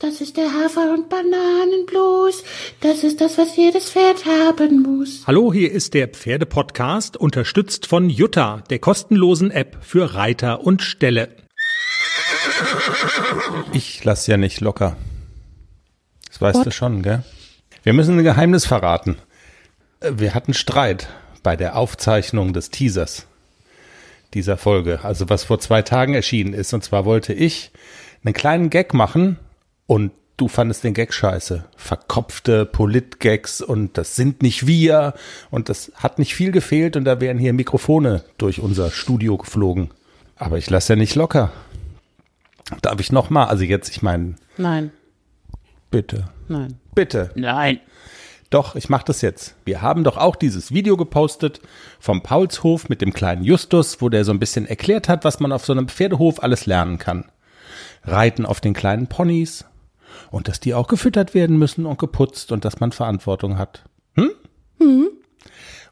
Das ist der Hafer- und Bananenblues. Das ist das, was jedes Pferd haben muss. Hallo, hier ist der Pferdepodcast, unterstützt von Jutta, der kostenlosen App für Reiter und Ställe. Ich lass ja nicht locker. Das weißt What? du schon, gell? Wir müssen ein Geheimnis verraten. Wir hatten Streit bei der Aufzeichnung des Teasers dieser Folge, also was vor zwei Tagen erschienen ist. Und zwar wollte ich einen kleinen Gag machen und du fandest den Gag scheiße. Verkopfte Politgags und das sind nicht wir und das hat nicht viel gefehlt und da wären hier Mikrofone durch unser Studio geflogen. Aber ich lasse ja nicht locker. Darf ich noch mal? Also jetzt, ich meine. Nein. Bitte. Nein. Bitte. Nein. Doch, ich mache das jetzt. Wir haben doch auch dieses Video gepostet vom Paulshof mit dem kleinen Justus, wo der so ein bisschen erklärt hat, was man auf so einem Pferdehof alles lernen kann. Reiten auf den kleinen Ponys und dass die auch gefüttert werden müssen und geputzt und dass man Verantwortung hat. Hm? Mhm.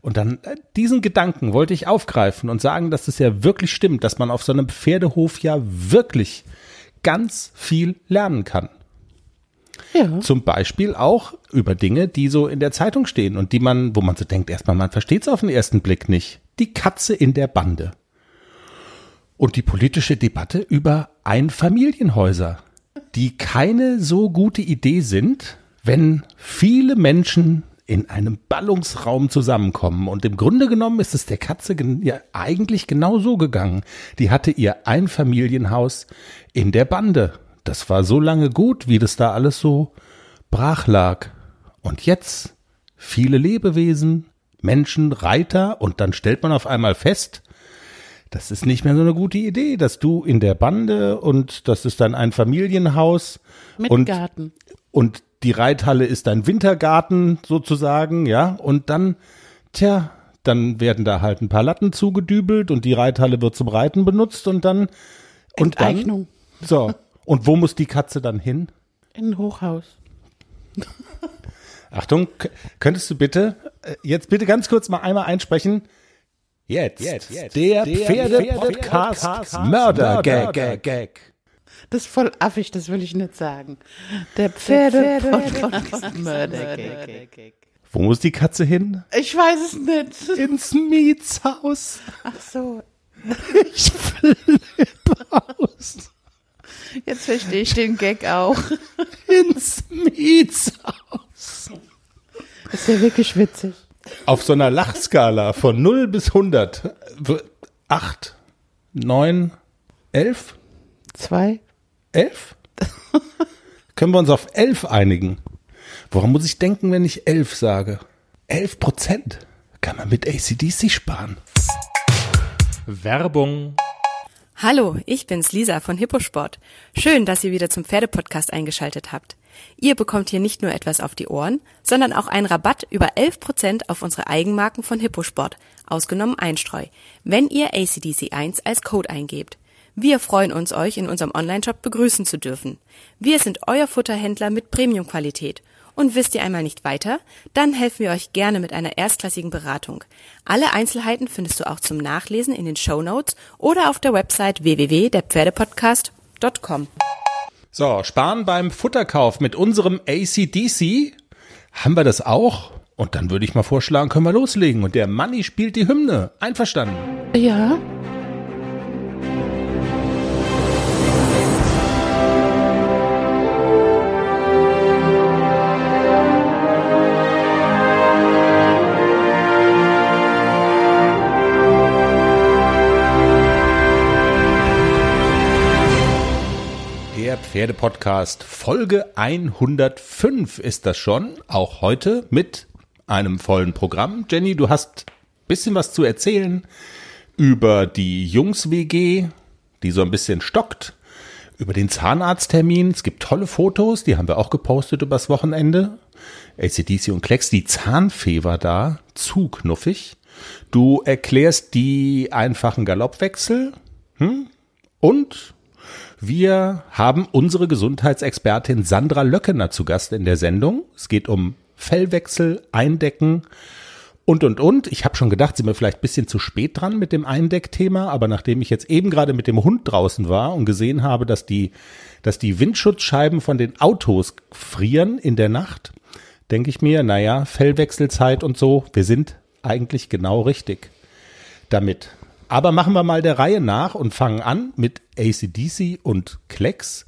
Und dann äh, diesen Gedanken wollte ich aufgreifen und sagen, dass es ja wirklich stimmt, dass man auf so einem Pferdehof ja wirklich ganz viel lernen kann. Ja. Zum Beispiel auch über Dinge, die so in der Zeitung stehen und die man, wo man so denkt, erstmal, man versteht es auf den ersten Blick nicht. Die Katze in der Bande. Und die politische Debatte über Einfamilienhäuser, die keine so gute Idee sind, wenn viele Menschen in einem Ballungsraum zusammenkommen. Und im Grunde genommen ist es der Katze ja eigentlich genau so gegangen. Die hatte ihr Einfamilienhaus in der Bande das war so lange gut, wie das da alles so brach lag. Und jetzt viele Lebewesen, Menschen, Reiter und dann stellt man auf einmal fest, das ist nicht mehr so eine gute Idee, dass du in der Bande und das ist dann ein Familienhaus mit und, Garten und die Reithalle ist dein Wintergarten sozusagen, ja, und dann, tja, dann werden da halt ein paar Latten zugedübelt und die Reithalle wird zum Reiten benutzt und dann und dann so und wo muss die Katze dann hin? In ein Hochhaus. Achtung, könntest du bitte, äh, jetzt bitte ganz kurz mal einmal einsprechen. Jetzt, jetzt, jetzt. der, der Pferde-Podcast Pferde Mörder-Gag. Das ist voll affig, das will ich nicht sagen. Der Pferde-Podcast Mörder-Gag. Wo muss die Katze hin? Ich weiß es nicht. Ins Mietshaus. Ach so. Ich flippe aus. Jetzt verstehe ich den Gag auch. Ins Mietshaus. Das ist ja wirklich witzig. Auf so einer Lachskala von 0 bis 100. 8, 9, 11? 2. 11? Können wir uns auf 11 einigen? Woran muss ich denken, wenn ich 11 sage? 11 Prozent kann man mit ACDC sparen. Werbung Hallo, ich bin's Lisa von Hipposport. Schön, dass ihr wieder zum Pferdepodcast eingeschaltet habt. Ihr bekommt hier nicht nur etwas auf die Ohren, sondern auch einen Rabatt über 11% auf unsere Eigenmarken von Hipposport, ausgenommen Einstreu, wenn ihr ACDC1 als Code eingebt. Wir freuen uns, euch in unserem Onlineshop begrüßen zu dürfen. Wir sind euer Futterhändler mit Premiumqualität und wisst ihr einmal nicht weiter? Dann helfen wir euch gerne mit einer erstklassigen Beratung. Alle Einzelheiten findest du auch zum Nachlesen in den Show Notes oder auf der Website www.derpferdepodcast.com. So, sparen beim Futterkauf mit unserem ACDC. Haben wir das auch? Und dann würde ich mal vorschlagen, können wir loslegen. Und der Manni spielt die Hymne. Einverstanden? Ja. Pferdepodcast Folge 105 ist das schon, auch heute mit einem vollen Programm. Jenny, du hast bisschen was zu erzählen über die Jungs-WG, die so ein bisschen stockt, über den Zahnarzttermin. Es gibt tolle Fotos, die haben wir auch gepostet übers Wochenende. ACDC und Klecks, die Zahnfee war da, zu knuffig. Du erklärst die einfachen Galoppwechsel hm? und wir haben unsere Gesundheitsexpertin Sandra Löckener zu Gast in der Sendung. Es geht um Fellwechsel, Eindecken und, und, und. Ich habe schon gedacht, sind wir vielleicht bisschen zu spät dran mit dem Eindeckthema, aber nachdem ich jetzt eben gerade mit dem Hund draußen war und gesehen habe, dass die dass die Windschutzscheiben von den Autos frieren in der Nacht, denke ich mir, naja, Fellwechselzeit und so, wir sind eigentlich genau richtig damit. Aber machen wir mal der Reihe nach und fangen an mit ACDC und Klecks.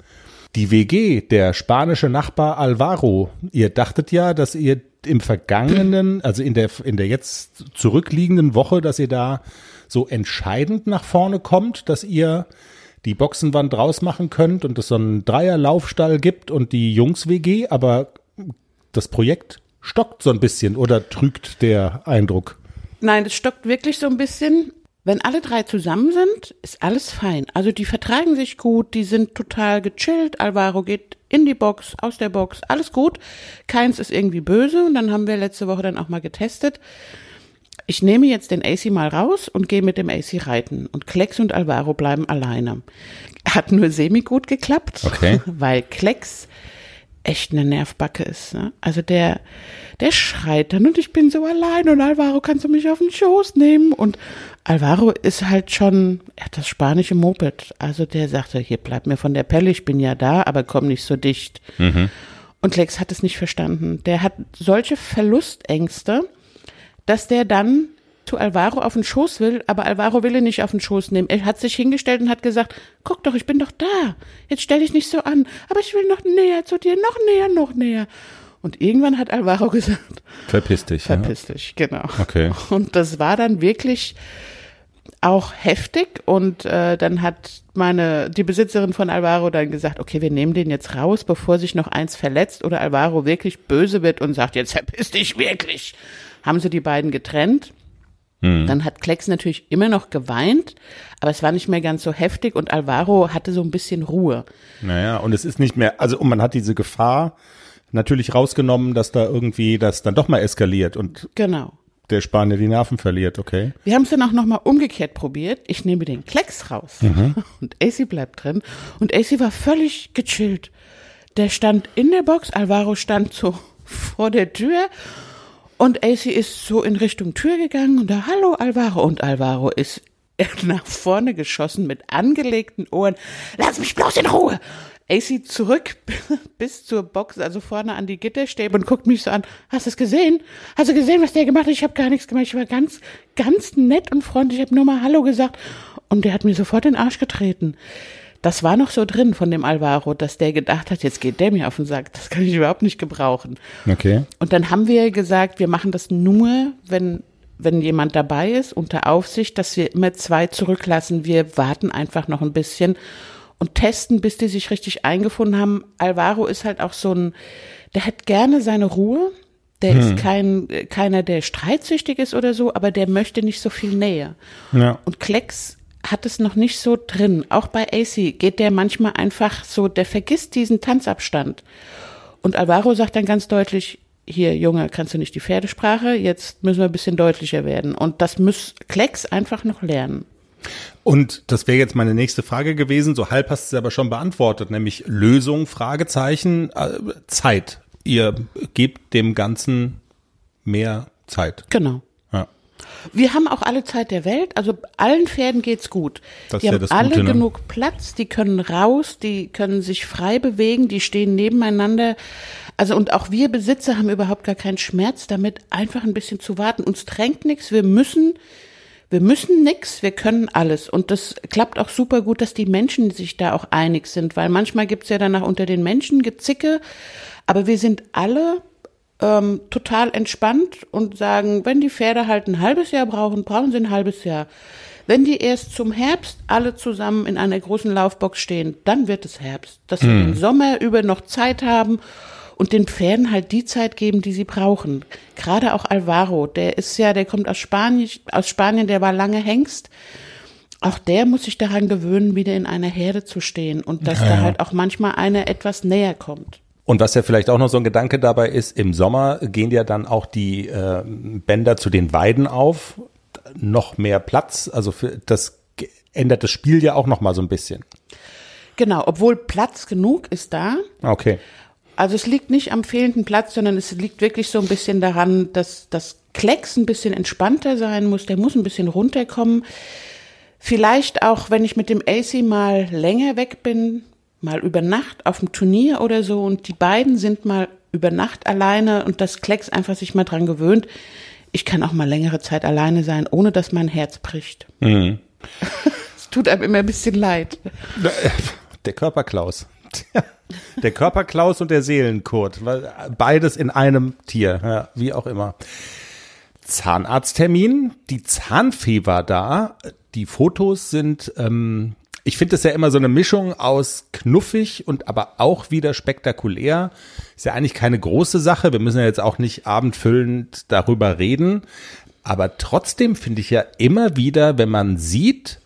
Die WG, der spanische Nachbar Alvaro. Ihr dachtet ja, dass ihr im vergangenen, also in der, in der jetzt zurückliegenden Woche, dass ihr da so entscheidend nach vorne kommt, dass ihr die Boxenwand rausmachen könnt und es so einen Dreierlaufstall gibt und die Jungs-WG, aber das Projekt stockt so ein bisschen oder trügt der Eindruck? Nein, es stockt wirklich so ein bisschen. Wenn alle drei zusammen sind, ist alles fein. Also die vertragen sich gut, die sind total gechillt. Alvaro geht in die Box, aus der Box, alles gut. Keins ist irgendwie böse und dann haben wir letzte Woche dann auch mal getestet. Ich nehme jetzt den AC mal raus und gehe mit dem AC reiten und Klecks und Alvaro bleiben alleine. Hat nur semi gut geklappt, Okay. weil Klecks echt eine Nervbacke ist. Ne? Also der, der schreit dann und ich bin so allein und Alvaro, kannst du mich auf den Schoß nehmen? Und Alvaro ist halt schon, er hat das spanische Moped. Also der sagte, hier bleib mir von der Pelle, ich bin ja da, aber komm nicht so dicht. Und Lex hat es nicht verstanden. Der hat solche Verlustängste, dass der dann zu Alvaro auf den Schoß will, aber Alvaro will ihn nicht auf den Schoß nehmen. Er hat sich hingestellt und hat gesagt, guck doch, ich bin doch da. Jetzt stell dich nicht so an. Aber ich will noch näher zu dir, noch näher, noch näher. Und irgendwann hat Alvaro gesagt, Verpiss dich. verpiss dich, genau. Okay. Und das war dann wirklich auch heftig und äh, dann hat meine die Besitzerin von Alvaro dann gesagt, okay, wir nehmen den jetzt raus, bevor sich noch eins verletzt oder Alvaro wirklich böse wird und sagt, jetzt verpiss dich wirklich. Haben sie die beiden getrennt. Dann hat Klecks natürlich immer noch geweint, aber es war nicht mehr ganz so heftig und Alvaro hatte so ein bisschen Ruhe. Naja, und es ist nicht mehr, also und man hat diese Gefahr natürlich rausgenommen, dass da irgendwie das dann doch mal eskaliert und Genau. der Spanier die Nerven verliert, okay? Wir haben es dann auch nochmal umgekehrt probiert. Ich nehme den Klecks raus und AC bleibt drin. Und AC war völlig gechillt. Der stand in der Box, Alvaro stand so vor der Tür und AC ist so in Richtung Tür gegangen und da, hallo Alvaro. Und Alvaro ist nach vorne geschossen mit angelegten Ohren. Lass mich bloß in Ruhe. AC zurück bis zur Box, also vorne an die Gitterstäbe und guckt mich so an. Hast du es gesehen? Hast du gesehen, was der gemacht hat? Ich habe gar nichts gemacht. Ich war ganz, ganz nett und freundlich. Ich habe nur mal Hallo gesagt. Und der hat mir sofort den Arsch getreten. Das war noch so drin von dem Alvaro, dass der gedacht hat, jetzt geht der mir auf den Sack. Das kann ich überhaupt nicht gebrauchen. Okay. Und dann haben wir gesagt, wir machen das nur, wenn, wenn jemand dabei ist, unter Aufsicht, dass wir immer zwei zurücklassen. Wir warten einfach noch ein bisschen und testen, bis die sich richtig eingefunden haben. Alvaro ist halt auch so ein, der hat gerne seine Ruhe. Der ist kein, keiner, der streitsüchtig ist oder so, aber der möchte nicht so viel Nähe. Ja. Und Klecks hat es noch nicht so drin. Auch bei AC geht der manchmal einfach so, der vergisst diesen Tanzabstand. Und Alvaro sagt dann ganz deutlich, hier, Junge, kannst du nicht die Pferdesprache? Jetzt müssen wir ein bisschen deutlicher werden. Und das muss Klecks einfach noch lernen. Und das wäre jetzt meine nächste Frage gewesen, so halb hast du es aber schon beantwortet, nämlich Lösung, Fragezeichen, äh, Zeit. Ihr gebt dem Ganzen mehr Zeit. Genau. Ja. Wir haben auch alle Zeit der Welt, also allen Pferden geht's gut. Das die ist ja haben alle Gute, ne? genug Platz, die können raus, die können sich frei bewegen, die stehen nebeneinander. Also und auch wir Besitzer haben überhaupt gar keinen Schmerz damit, einfach ein bisschen zu warten. Uns drängt nichts, wir müssen wir müssen nix, wir können alles. Und das klappt auch super gut, dass die Menschen sich da auch einig sind, weil manchmal gibt's ja danach unter den Menschen Gezicke, aber wir sind alle ähm, total entspannt und sagen, wenn die Pferde halt ein halbes Jahr brauchen, brauchen sie ein halbes Jahr. Wenn die erst zum Herbst alle zusammen in einer großen Laufbox stehen, dann wird es Herbst. Dass wir den Sommer über noch Zeit haben und den Pferden halt die Zeit geben, die sie brauchen. Gerade auch Alvaro, der ist ja, der kommt aus Spanien, aus Spanien, der war lange Hengst. Auch der muss sich daran gewöhnen, wieder in einer Herde zu stehen und dass da halt auch manchmal einer etwas näher kommt. Und was ja vielleicht auch noch so ein Gedanke dabei ist, im Sommer gehen ja dann auch die äh, Bänder zu den Weiden auf, noch mehr Platz, also für das ändert das Spiel ja auch noch mal so ein bisschen. Genau, obwohl Platz genug ist da. Okay. Also es liegt nicht am fehlenden Platz, sondern es liegt wirklich so ein bisschen daran, dass das Klecks ein bisschen entspannter sein muss. Der muss ein bisschen runterkommen. Vielleicht auch, wenn ich mit dem AC mal länger weg bin, mal über Nacht auf dem Turnier oder so und die beiden sind mal über Nacht alleine und das Klecks einfach sich mal dran gewöhnt. Ich kann auch mal längere Zeit alleine sein, ohne dass mein Herz bricht. Mhm. Es tut einem immer ein bisschen leid. Der Körperklaus. Der Körperklaus und der Seelenkurt. weil Beides in einem Tier, ja, wie auch immer. Zahnarzttermin, die Zahnfee war da. Die Fotos sind, ähm, ich finde das ja immer so eine Mischung aus knuffig und aber auch wieder spektakulär. Ist ja eigentlich keine große Sache. Wir müssen ja jetzt auch nicht abendfüllend darüber reden. Aber trotzdem finde ich ja immer wieder, wenn man sieht,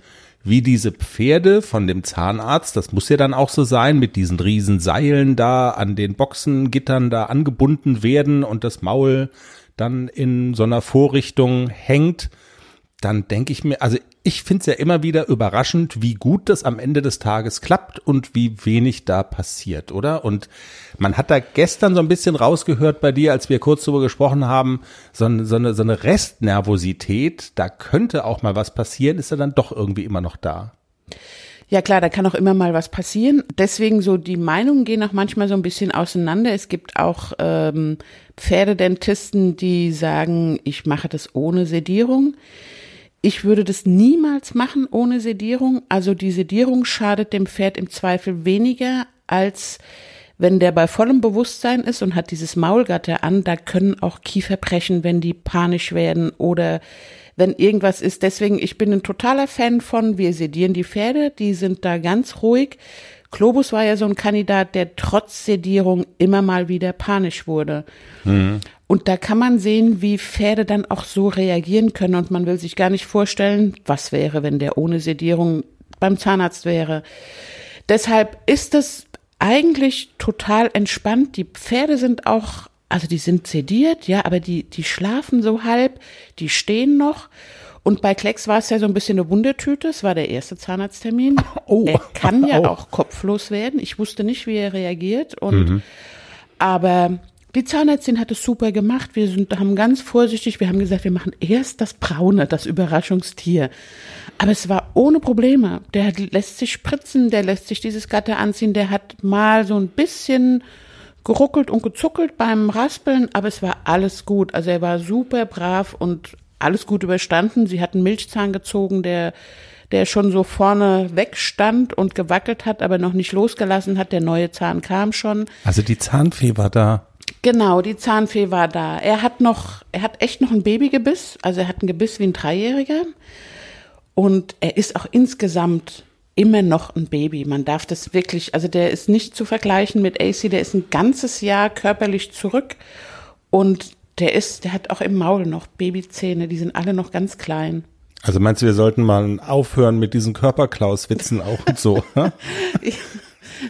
wie diese Pferde von dem Zahnarzt, das muss ja dann auch so sein, mit diesen riesen Seilen da an den Boxengittern da angebunden werden und das Maul dann in so einer Vorrichtung hängt, dann denke ich mir, also ich finde es ja immer wieder überraschend, wie gut das am Ende des Tages klappt und wie wenig da passiert, oder? Und man hat da gestern so ein bisschen rausgehört bei dir, als wir kurz darüber gesprochen haben, so, eine, so, eine, so eine Restnervosität, da könnte auch mal was passieren, ist ja dann doch irgendwie immer noch da. Ja klar, da kann auch immer mal was passieren. Deswegen so die Meinungen gehen auch manchmal so ein bisschen auseinander. Es gibt auch ähm, Pferdedentisten, die sagen, ich mache das ohne Sedierung. Ich würde das niemals machen ohne Sedierung. Also die Sedierung schadet dem Pferd im Zweifel weniger, als wenn der bei vollem Bewusstsein ist und hat dieses Maulgatter an. Da können auch Kiefer brechen, wenn die panisch werden oder wenn irgendwas ist. Deswegen, ich bin ein totaler Fan von, wir sedieren die Pferde, die sind da ganz ruhig. Globus war ja so ein Kandidat, der trotz Sedierung immer mal wieder panisch wurde. Mhm. Und da kann man sehen, wie Pferde dann auch so reagieren können. Und man will sich gar nicht vorstellen, was wäre, wenn der ohne Sedierung beim Zahnarzt wäre. Deshalb ist das eigentlich total entspannt. Die Pferde sind auch, also die sind sediert, ja, aber die, die schlafen so halb, die stehen noch. Und bei Klecks war es ja so ein bisschen eine Wundertüte. Es war der erste Zahnarzttermin. Oh. Er kann ja oh. auch kopflos werden. Ich wusste nicht, wie er reagiert. Und mhm. aber die Zahnärztin hat es super gemacht. Wir sind, haben ganz vorsichtig, wir haben gesagt, wir machen erst das Braune, das Überraschungstier. Aber es war ohne Probleme. Der lässt sich spritzen, der lässt sich dieses Gatter anziehen, der hat mal so ein bisschen geruckelt und gezuckelt beim Raspeln, aber es war alles gut. Also er war super brav und alles gut überstanden. Sie hat einen Milchzahn gezogen, der der schon so vorne wegstand und gewackelt hat, aber noch nicht losgelassen hat. Der neue Zahn kam schon. Also die Zahnfee war da. Genau, die Zahnfee war da. Er hat noch, er hat echt noch ein Babygebiss, also er hat ein Gebiss wie ein Dreijähriger. Und er ist auch insgesamt immer noch ein Baby. Man darf das wirklich, also der ist nicht zu vergleichen mit AC, der ist ein ganzes Jahr körperlich zurück und der ist, der hat auch im Maul noch Babyzähne, die sind alle noch ganz klein. Also meinst du, wir sollten mal aufhören mit diesen Körperklaus-Witzen auch und so?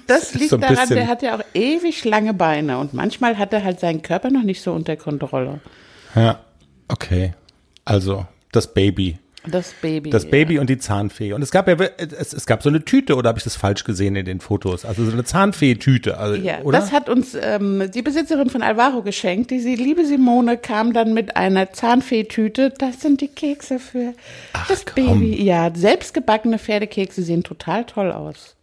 Das liegt so daran, der hat ja auch ewig lange Beine und manchmal hat er halt seinen Körper noch nicht so unter Kontrolle. Ja, okay. Also das Baby. Das Baby. Das Baby ja. und die Zahnfee. Und es gab ja, es, es gab so eine Tüte, oder habe ich das falsch gesehen in den Fotos? Also so eine Zahnfee-Tüte, also, ja, oder? Das hat uns ähm, die Besitzerin von Alvaro geschenkt. Die liebe Simone kam dann mit einer Zahnfee-Tüte. Das sind die Kekse für Ach, das komm. Baby. Ja, selbstgebackene Pferdekekse sehen total toll aus.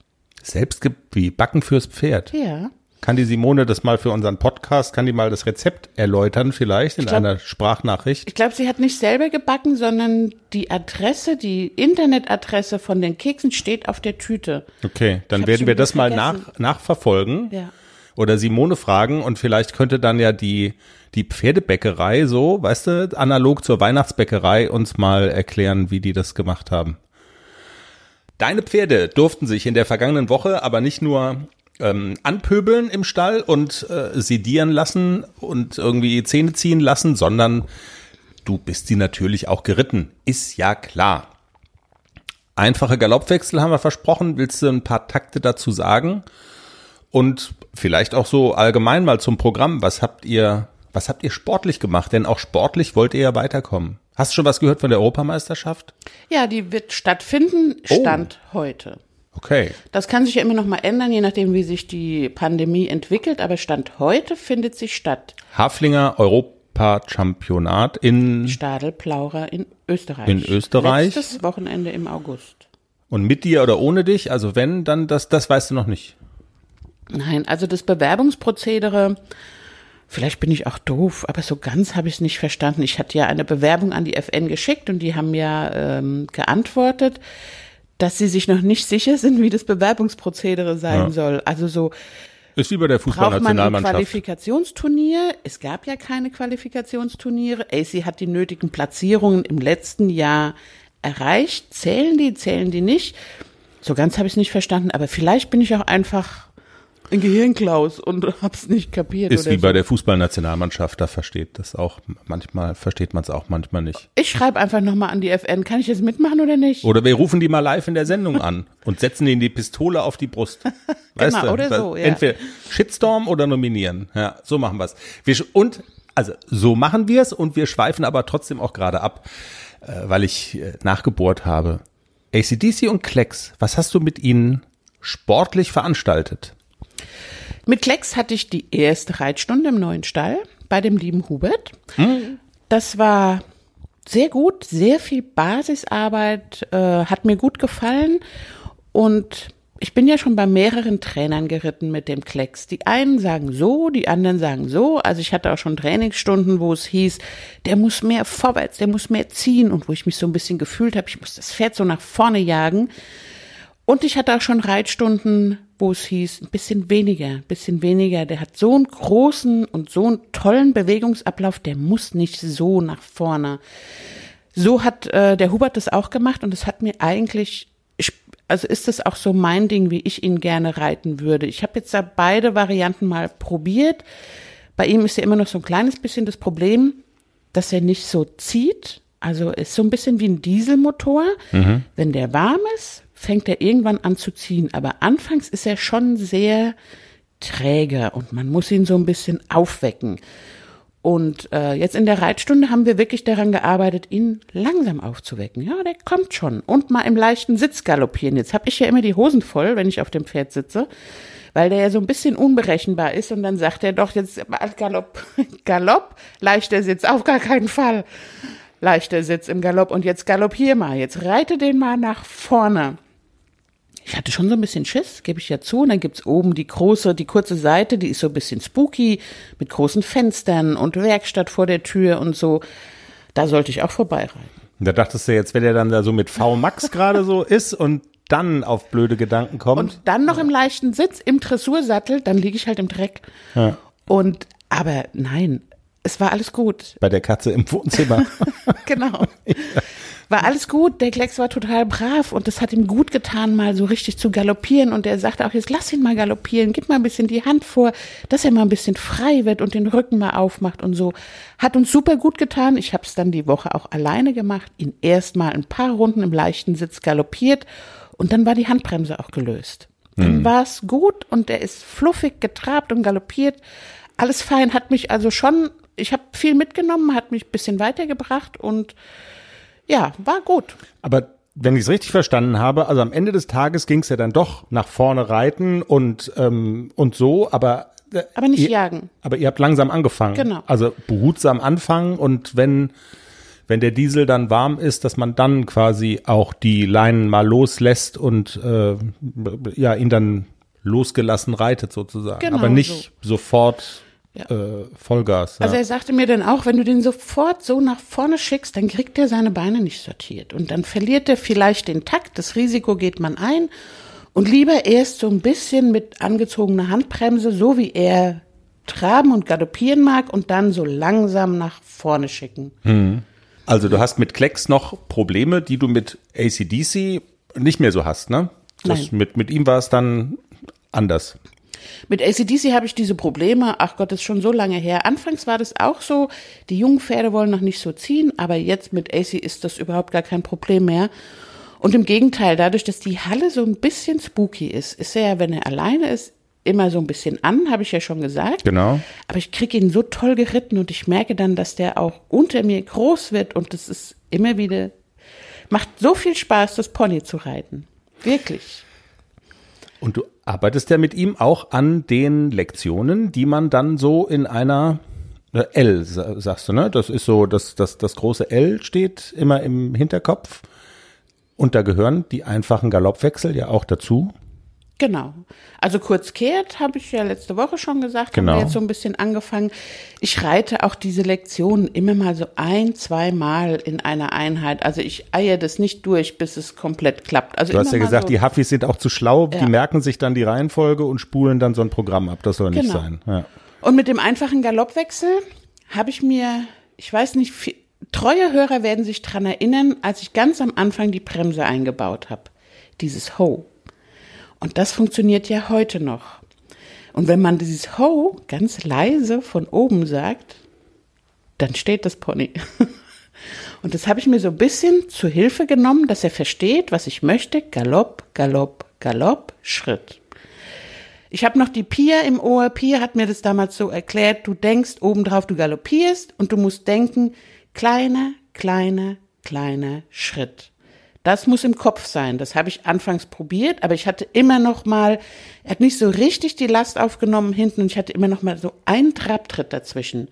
Selbst wie Backen fürs Pferd. Ja. Kann die Simone das mal für unseren Podcast, kann die mal das Rezept erläutern vielleicht in glaub, einer Sprachnachricht? Ich glaube, sie hat nicht selber gebacken, sondern die Adresse, die Internetadresse von den Keksen steht auf der Tüte. Okay, dann werden wir das mal nach, nachverfolgen. Ja. Oder Simone fragen und vielleicht könnte dann ja die, die Pferdebäckerei so, weißt du, analog zur Weihnachtsbäckerei uns mal erklären, wie die das gemacht haben. Deine Pferde durften sich in der vergangenen Woche aber nicht nur ähm, anpöbeln im Stall und äh, sedieren lassen und irgendwie Zähne ziehen lassen, sondern du bist sie natürlich auch geritten. Ist ja klar. Einfache Galoppwechsel haben wir versprochen. Willst du ein paar Takte dazu sagen? Und vielleicht auch so allgemein mal zum Programm. Was habt ihr, was habt ihr sportlich gemacht? Denn auch sportlich wollt ihr ja weiterkommen. Hast du schon was gehört von der Europameisterschaft? Ja, die wird stattfinden, oh. Stand oh. heute. Okay. Das kann sich ja immer noch mal ändern, je nachdem, wie sich die Pandemie entwickelt, aber Stand heute findet sie statt. Haflinger Europachampionat in Stadelplaurer in Österreich. In Österreich. Letztes Wochenende im August. Und mit dir oder ohne dich? Also wenn, dann das, das weißt du noch nicht. Nein, also das Bewerbungsprozedere, vielleicht bin ich auch doof, aber so ganz habe ich es nicht verstanden. Ich hatte ja eine Bewerbung an die FN geschickt und die haben ja ähm, geantwortet, dass sie sich noch nicht sicher sind, wie das Bewerbungsprozedere sein Ja. soll. Also so Ist wie bei der braucht man ein Fußballnationalmannschaft. Qualifikationsturnier. Es gab ja keine Qualifikationsturniere. AC hat die nötigen Platzierungen im letzten Jahr erreicht. Zählen die, zählen die nicht? So ganz habe ich es nicht verstanden, aber vielleicht bin ich auch einfach ein Gehirnklaus und hab's nicht kapiert. Ist wie bei so. der Fußballnationalmannschaft, da versteht das auch, manchmal versteht man es auch, manchmal nicht. Ich schreibe einfach nochmal an die FN. Kann ich jetzt mitmachen oder nicht? Oder wir rufen die mal live in der Sendung an und setzen ihnen die Pistole auf die Brust. Weißt Genau, du? oder Das- so, ja. Entweder Shitstorm oder nominieren. Ja, so machen wir's. Wir sch- Und, also, so machen wir's und wir schweifen aber trotzdem auch gerade ab, äh, weil ich äh, nachgebohrt habe. ACDC und Klecks, was hast du mit ihnen sportlich veranstaltet? Mit Klecks hatte ich die erste Reitstunde im neuen Stall bei dem lieben Hubert. Das war sehr gut, sehr viel Basisarbeit, äh, hat mir gut gefallen. Und ich bin ja schon bei mehreren Trainern geritten mit dem Klecks. Die einen sagen so, die anderen sagen so. Also ich hatte auch schon Trainingsstunden, wo es hieß, der muss mehr vorwärts, der muss mehr ziehen und wo ich mich so ein bisschen gefühlt habe, ich muss das Pferd so nach vorne jagen. Und ich hatte auch schon Reitstunden, wo es hieß, ein bisschen weniger, ein bisschen weniger. Der hat so einen großen und so einen tollen Bewegungsablauf, der muss nicht so nach vorne. So hat äh, der Hubert das auch gemacht und es hat mir eigentlich, ich, also ist das auch so mein Ding, wie ich ihn gerne reiten würde. Ich habe jetzt da beide Varianten mal probiert. Bei ihm ist ja immer noch so ein kleines bisschen das Problem, dass er nicht so zieht. Also ist so ein bisschen wie ein Dieselmotor. Wenn der warm ist, fängt er irgendwann an zu ziehen. Aber anfangs ist er schon sehr träge und man muss ihn so ein bisschen aufwecken. Und äh, jetzt in der Reitstunde haben wir wirklich daran gearbeitet, ihn langsam aufzuwecken. Ja, der kommt schon. Und mal im leichten Sitz galoppieren. Jetzt habe ich ja immer die Hosen voll, wenn ich auf dem Pferd sitze, weil der ja so ein bisschen unberechenbar ist. Und dann sagt er doch jetzt Galopp, Galopp, leichter Sitz, auf gar keinen Fall. Leichter Sitz im Galopp. Und jetzt galoppier mal. Jetzt reite den mal nach vorne. Ich hatte schon so ein bisschen Schiss, gebe ich ja zu. Und dann gibt's oben die große, die kurze Seite, die ist so ein bisschen spooky, mit großen Fenstern und Werkstatt vor der Tür und so. Da sollte ich auch vorbeireiten. Da dachtest du jetzt, wenn der dann da so mit V-Max gerade so ist und dann auf blöde Gedanken kommt. Und dann noch im leichten Sitz, im Dressursattel, dann liege ich halt im Dreck. Ja. Und, aber nein, es war alles gut. bei der Katze im Wohnzimmer. genau. War alles gut, der Klecks war total brav und es hat ihm gut getan, mal so richtig zu galoppieren. Und er sagte auch, jetzt lass ihn mal galoppieren, gib mal ein bisschen die Hand vor, dass er mal ein bisschen frei wird und den Rücken mal aufmacht und so. Hat uns super gut getan. Ich habe es dann die Woche auch alleine gemacht, ihn erst mal ein paar Runden im leichten Sitz galoppiert und dann war die Handbremse auch gelöst. Dann war es gut und er ist fluffig getrabt und galoppiert. Alles fein, hat mich also schon, ich habe viel mitgenommen, hat mich ein bisschen weitergebracht und ja, war gut. Aber wenn ich es richtig verstanden habe, also am Ende des Tages ging es ja dann doch nach vorne reiten und, ähm, und so, aber äh, Aber nicht ihr, jagen. Aber ihr habt langsam angefangen. Genau. Also behutsam anfangen und wenn, wenn der Diesel dann warm ist, dass man dann quasi auch die Leinen mal loslässt und äh, ja, ihn dann losgelassen reitet sozusagen. Genau aber nicht sofort Ja. äh, Vollgas. Ja. Also er sagte mir dann auch, wenn du den sofort so nach vorne schickst, dann kriegt er seine Beine nicht sortiert. Und dann verliert er vielleicht den Takt, das Risiko geht man ein. Und lieber erst so ein bisschen mit angezogener Handbremse, so wie er traben und galoppieren mag, und dann so langsam nach vorne schicken. Also du hast mit Klecks noch Probleme, die du mit ACDC nicht mehr so hast, ne? Das Nein. Mit, mit ihm war es dann anders. Mit ACDC habe ich diese Probleme, ach Gott, das ist schon so lange her. Anfangs war das auch so, die jungen Pferde wollen noch nicht so ziehen, aber jetzt mit AC ist das überhaupt gar kein Problem mehr. Und im Gegenteil, dadurch, dass die Halle so ein bisschen spooky ist, ist er ja, wenn er alleine ist, immer so ein bisschen an, habe ich ja schon gesagt. Genau. Aber ich kriege ihn so toll geritten und ich merke dann, dass der auch unter mir groß wird und das ist immer wieder, macht so viel Spaß, das Pony zu reiten. Wirklich. Und du arbeitest ja mit ihm auch an den Lektionen, die man dann so in einer äh, L, sa- sagst du, ne? Das ist so, das, das, das große L steht immer im Hinterkopf. Und da gehören die einfachen Galoppwechsel ja auch dazu. Genau. Also kurz kehrt, habe ich ja letzte Woche schon gesagt, Genau. haben wir jetzt so ein bisschen angefangen. Ich reite auch diese Lektionen immer mal so ein, zwei Mal in einer Einheit. Also ich eier das nicht durch, bis es komplett klappt. Also Du hast ja gesagt, so, die Huffis sind auch zu schlau, die Ja. merken sich dann die Reihenfolge und spulen dann so ein Programm ab. Das soll nicht Genau. sein. Ja. Und mit dem einfachen Galoppwechsel habe ich mir, ich weiß nicht, viel, treue Hörer werden sich dran erinnern, als ich ganz am Anfang die Bremse eingebaut habe. Dieses Ho. Und das funktioniert ja heute noch. Und wenn man dieses Ho ganz leise von oben sagt, dann steht das Pony. Und das habe ich mir so ein bisschen zu Hilfe genommen, dass er versteht, was ich möchte. Galopp, Galopp, Galopp, Schritt. Ich habe noch die Pia im Ohr. Pia hat mir das damals so erklärt. Du denkst obendrauf, du galoppierst und du musst denken, kleiner, kleiner, kleiner Schritt. Das muss im Kopf sein. Das habe ich anfangs probiert, aber ich hatte immer noch mal, er hat nicht so richtig die Last aufgenommen hinten und ich hatte immer noch mal so einen Trabtritt dazwischen.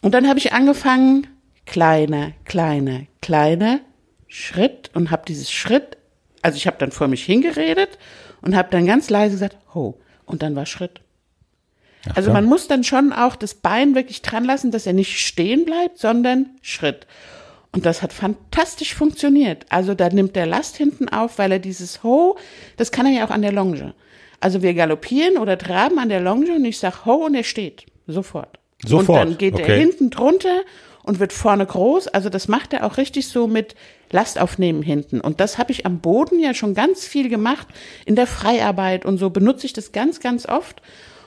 Und dann habe ich angefangen, kleiner, kleiner, kleiner Schritt und habe dieses Schritt, also ich habe dann vor mich hingeredet und habe dann ganz leise gesagt, ho, und dann war Schritt. also man muss dann schon auch das Bein wirklich dran lassen, dass er nicht stehen bleibt, sondern Schritt. Und das hat fantastisch funktioniert. Also da nimmt der Last hinten auf, weil er dieses Ho, das kann er ja auch an der Longe. Also wir galoppieren oder traben an der Longe und ich sag Ho und er steht. Sofort. Sofort, Und dann geht er okay. hinten drunter und wird vorne groß. Also das macht er auch richtig so mit Last aufnehmen hinten. Und das habe ich am Boden ja schon ganz viel gemacht. In der Freiarbeit und so benutze ich das ganz, ganz oft.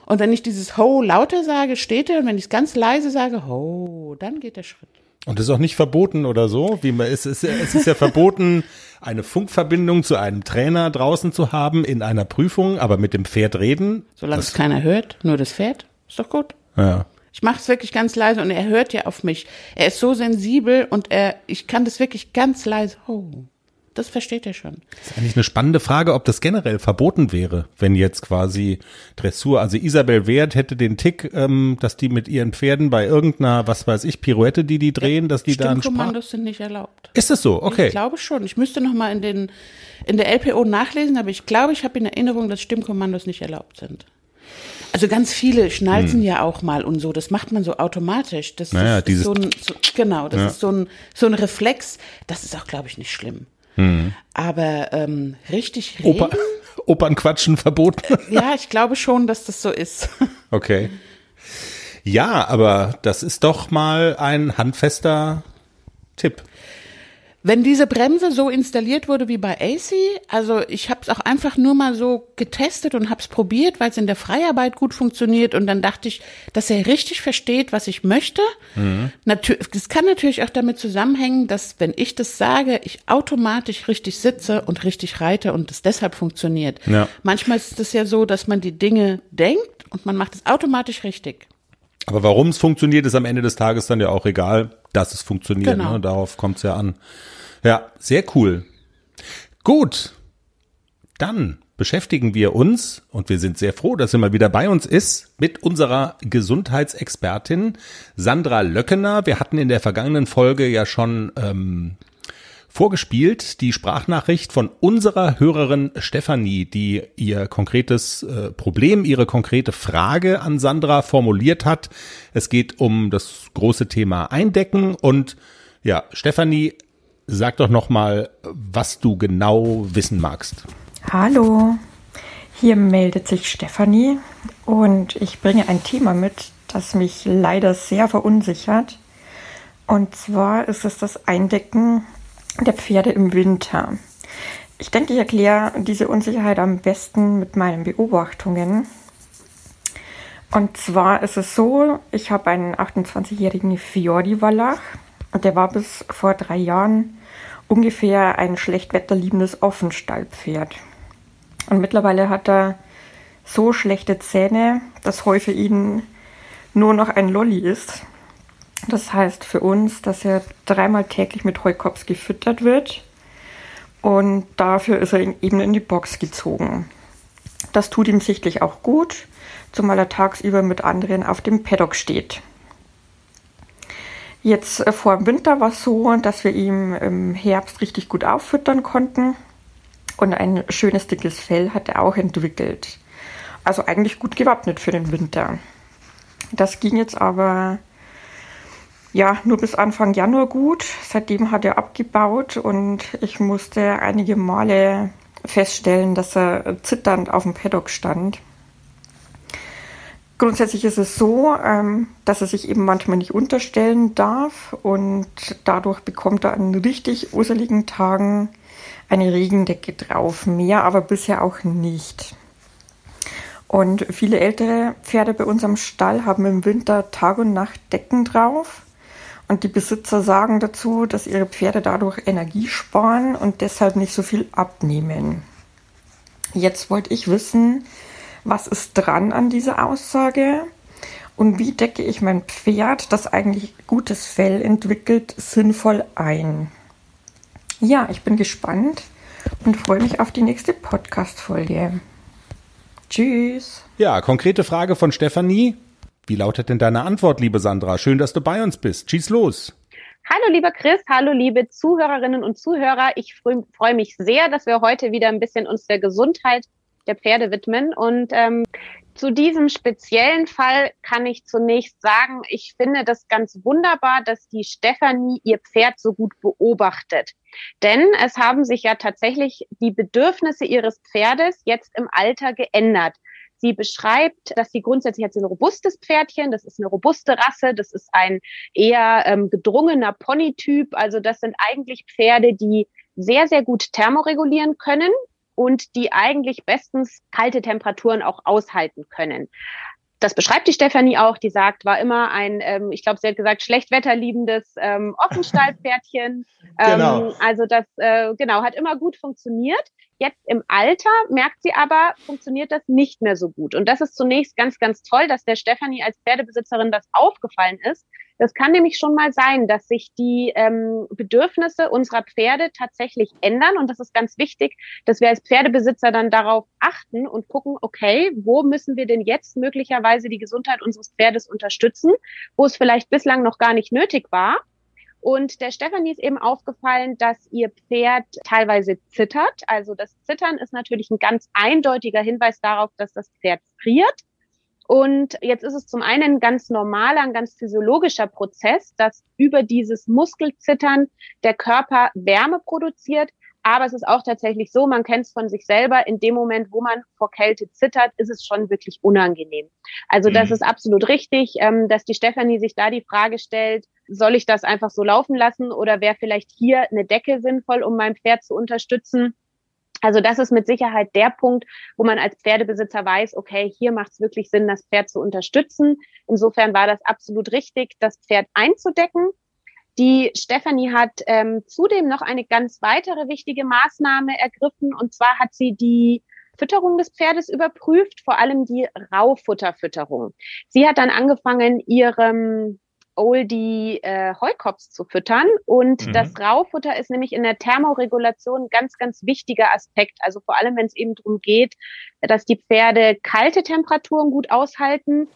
Und wenn ich dieses Ho lauter sage, steht er. Und wenn ich es ganz leise sage, Ho, dann geht der Schritt. Und das ist auch nicht verboten oder so. Wie man, es, ist, es ist ja verboten, eine Funkverbindung zu einem Trainer draußen zu haben in einer Prüfung, aber mit dem Pferd reden. Solange es keiner hört, nur das Pferd, ist doch gut. Ja. Ich mache es wirklich ganz leise und er hört ja auf mich. Er ist so sensibel und er, ich kann das wirklich ganz leise. Oh, das versteht er schon. Das ist eigentlich eine spannende Frage, ob das generell verboten wäre, wenn jetzt quasi Dressur, also Isabel Wert hätte den Tick, ähm, dass die mit ihren Pferden bei irgendeiner, was weiß ich, Pirouette, die die drehen, dass die da einen. Stimmkommandos sind nicht erlaubt. Ist es so? Okay. Ich glaube schon. Ich müsste noch mal in den in der LPO nachlesen, aber ich glaube, ich habe in Erinnerung, dass Stimmkommandos nicht erlaubt sind. Also ganz viele schnalzen ja auch mal und so. Das macht man so automatisch. Das Hm. Naja, ist, dieses- so ein, so, genau, das Ja. ist so ein so ein Reflex. Das ist auch, glaube ich, nicht schlimm. Aber ähm, richtig reden, Oper, Opernquatschen verboten? ja, ich glaube schon, dass das so ist. Okay. Ja, aber das ist doch mal ein handfester Tipp. Wenn diese Bremse so installiert wurde wie bei AC, also ich habe es auch einfach nur mal so getestet und habe es probiert, weil es in der Freiarbeit gut funktioniert und dann dachte ich, dass er richtig versteht, was ich möchte. Natür das kann natürlich auch damit zusammenhängen, dass wenn ich das sage, ich automatisch richtig sitze und richtig reite und es deshalb funktioniert. Ja. Manchmal ist es ja so, dass man die Dinge denkt und man macht es automatisch richtig. Aber warum es funktioniert, ist am Ende des Tages dann ja auch egal, dass es funktioniert. Genau. Ne? Darauf kommt es ja an. Ja, sehr cool. Gut, dann beschäftigen wir uns, und wir sind sehr froh, dass sie mal wieder bei uns ist, mit unserer Gesundheitsexpertin Sandra Löckener. Wir hatten in der vergangenen Folge ja schon ähm, vorgespielt, die Sprachnachricht von unserer Hörerin Stefanie, die ihr konkretes äh, Problem, ihre konkrete Frage an Sandra formuliert hat. Es geht um das große Thema Eindecken und ja, Stefanie, sag doch noch mal, was du genau wissen magst. Hallo, hier meldet sich Stefanie und ich bringe ein Thema mit, das mich leider sehr verunsichert. Und zwar ist es das Eindecken der Pferde im Winter. Ich denke, ich erkläre diese Unsicherheit am besten mit meinen Beobachtungen. Und zwar ist es so, ich habe einen 28-jährigen Fiordi-Wallach und der war bis vor drei Jahren ungefähr ein schlecht wetterliebendes Offenstallpferd. Und mittlerweile hat er so schlechte Zähne, dass Heu für ihn nur noch ein Lolli ist. Das heißt für uns, dass er dreimal täglich mit Heukops gefüttert wird. Und dafür ist er eben in die Box gezogen. Das tut ihm sichtlich auch gut, zumal er tagsüber mit anderen auf dem Paddock steht. Jetzt äh, vor dem Winter war es so, dass wir ihm im Herbst richtig gut auffüttern konnten. Und ein schönes dickes Fell hat er auch entwickelt. Also eigentlich gut gewappnet für den Winter. Das ging jetzt aber ja nur bis Anfang Januar gut. Seitdem hat er abgebaut und ich musste einige Male feststellen, dass er zitternd auf dem Paddock stand. Grundsätzlich ist es so, ähm, dass er sich eben manchmal nicht unterstellen darf und dadurch bekommt er an richtig useligen Tagen eine Regendecke drauf. Mehr aber bisher auch nicht. Und viele ältere Pferde bei uns am Stall haben im Winter Tag und Nacht Decken drauf. Und die Besitzer sagen dazu, dass ihre Pferde dadurch Energie sparen und deshalb nicht so viel abnehmen. Jetzt wollte ich wissen, was ist dran an dieser Aussage und wie decke ich mein Pferd, das eigentlich gutes Fell entwickelt, sinnvoll ein. Ja, ich bin gespannt und freue mich auf die nächste Podcast-Folge. Tschüss. Ja, konkrete Frage von Stefanie. Wie lautet denn deine Antwort, liebe Sandra? Schön, dass du bei uns bist. Schieß los. Hallo lieber Chris, hallo liebe Zuhörerinnen und Zuhörer. Ich freue freu mich sehr, dass wir heute wieder ein bisschen uns der Gesundheit der Pferde widmen. Und ähm, zu diesem speziellen Fall kann ich zunächst sagen, ich finde das ganz wunderbar, dass die Stefanie ihr Pferd so gut beobachtet. Denn es haben sich ja tatsächlich die Bedürfnisse ihres Pferdes jetzt im Alter geändert. Sie beschreibt, dass sie grundsätzlich hat sie ein robustes Pferdchen, das ist eine robuste Rasse, das ist ein eher ähm, gedrungener Ponytyp. Also das sind eigentlich Pferde, die sehr, sehr gut thermoregulieren können und die eigentlich bestens kalte Temperaturen auch aushalten können. Das beschreibt die Stefanie auch. Die sagt, war immer ein, ähm, ich glaube, sie hat gesagt, schlechtwetterliebendes ähm, Offenstallpferdchen. genau. Ähm, also das, äh, genau, hat immer gut funktioniert. Jetzt im Alter merkt sie aber, funktioniert das nicht mehr so gut. Und das ist zunächst ganz, ganz toll, dass der Stefanie als Pferdebesitzerin das aufgefallen ist. Das kann nämlich schon mal sein, dass sich die ähm, Bedürfnisse unserer Pferde tatsächlich ändern. Und das ist ganz wichtig, dass wir als Pferdebesitzer dann darauf achten und gucken, okay, wo müssen wir denn jetzt möglicherweise die Gesundheit unseres Pferdes unterstützen, wo es vielleicht bislang noch gar nicht nötig war. Und der Stefanie ist eben aufgefallen, dass ihr Pferd teilweise zittert. Also das Zittern ist natürlich ein ganz eindeutiger Hinweis darauf, dass das Pferd friert. Und jetzt ist es zum einen ein ganz normaler, ein ganz physiologischer Prozess, dass über dieses Muskelzittern der Körper Wärme produziert. Aber es ist auch tatsächlich so, man kennt es von sich selber, in dem Moment, wo man vor Kälte zittert, ist es schon wirklich unangenehm. Also das mhm. ist absolut richtig, ähm, dass die Stefanie sich da die Frage stellt, soll ich das einfach so laufen lassen oder wäre vielleicht hier eine Decke sinnvoll, um mein Pferd zu unterstützen? Also das ist mit Sicherheit der Punkt, wo man als Pferdebesitzer weiß, okay, hier macht es wirklich Sinn, das Pferd zu unterstützen. Insofern war das absolut richtig, das Pferd einzudecken. Die Stefanie hat ähm, zudem noch eine ganz weitere wichtige Maßnahme ergriffen, und zwar hat sie die Fütterung des Pferdes überprüft, vor allem die Rauffutterfütterung. Sie hat dann angefangen, ihrem Oldie äh, Heukops zu füttern. Und mhm. das Raufutter ist nämlich in der Thermoregulation ein ganz, ganz wichtiger Aspekt. Also vor allem, wenn es eben darum geht, dass die Pferde kalte Temperaturen gut aushalten.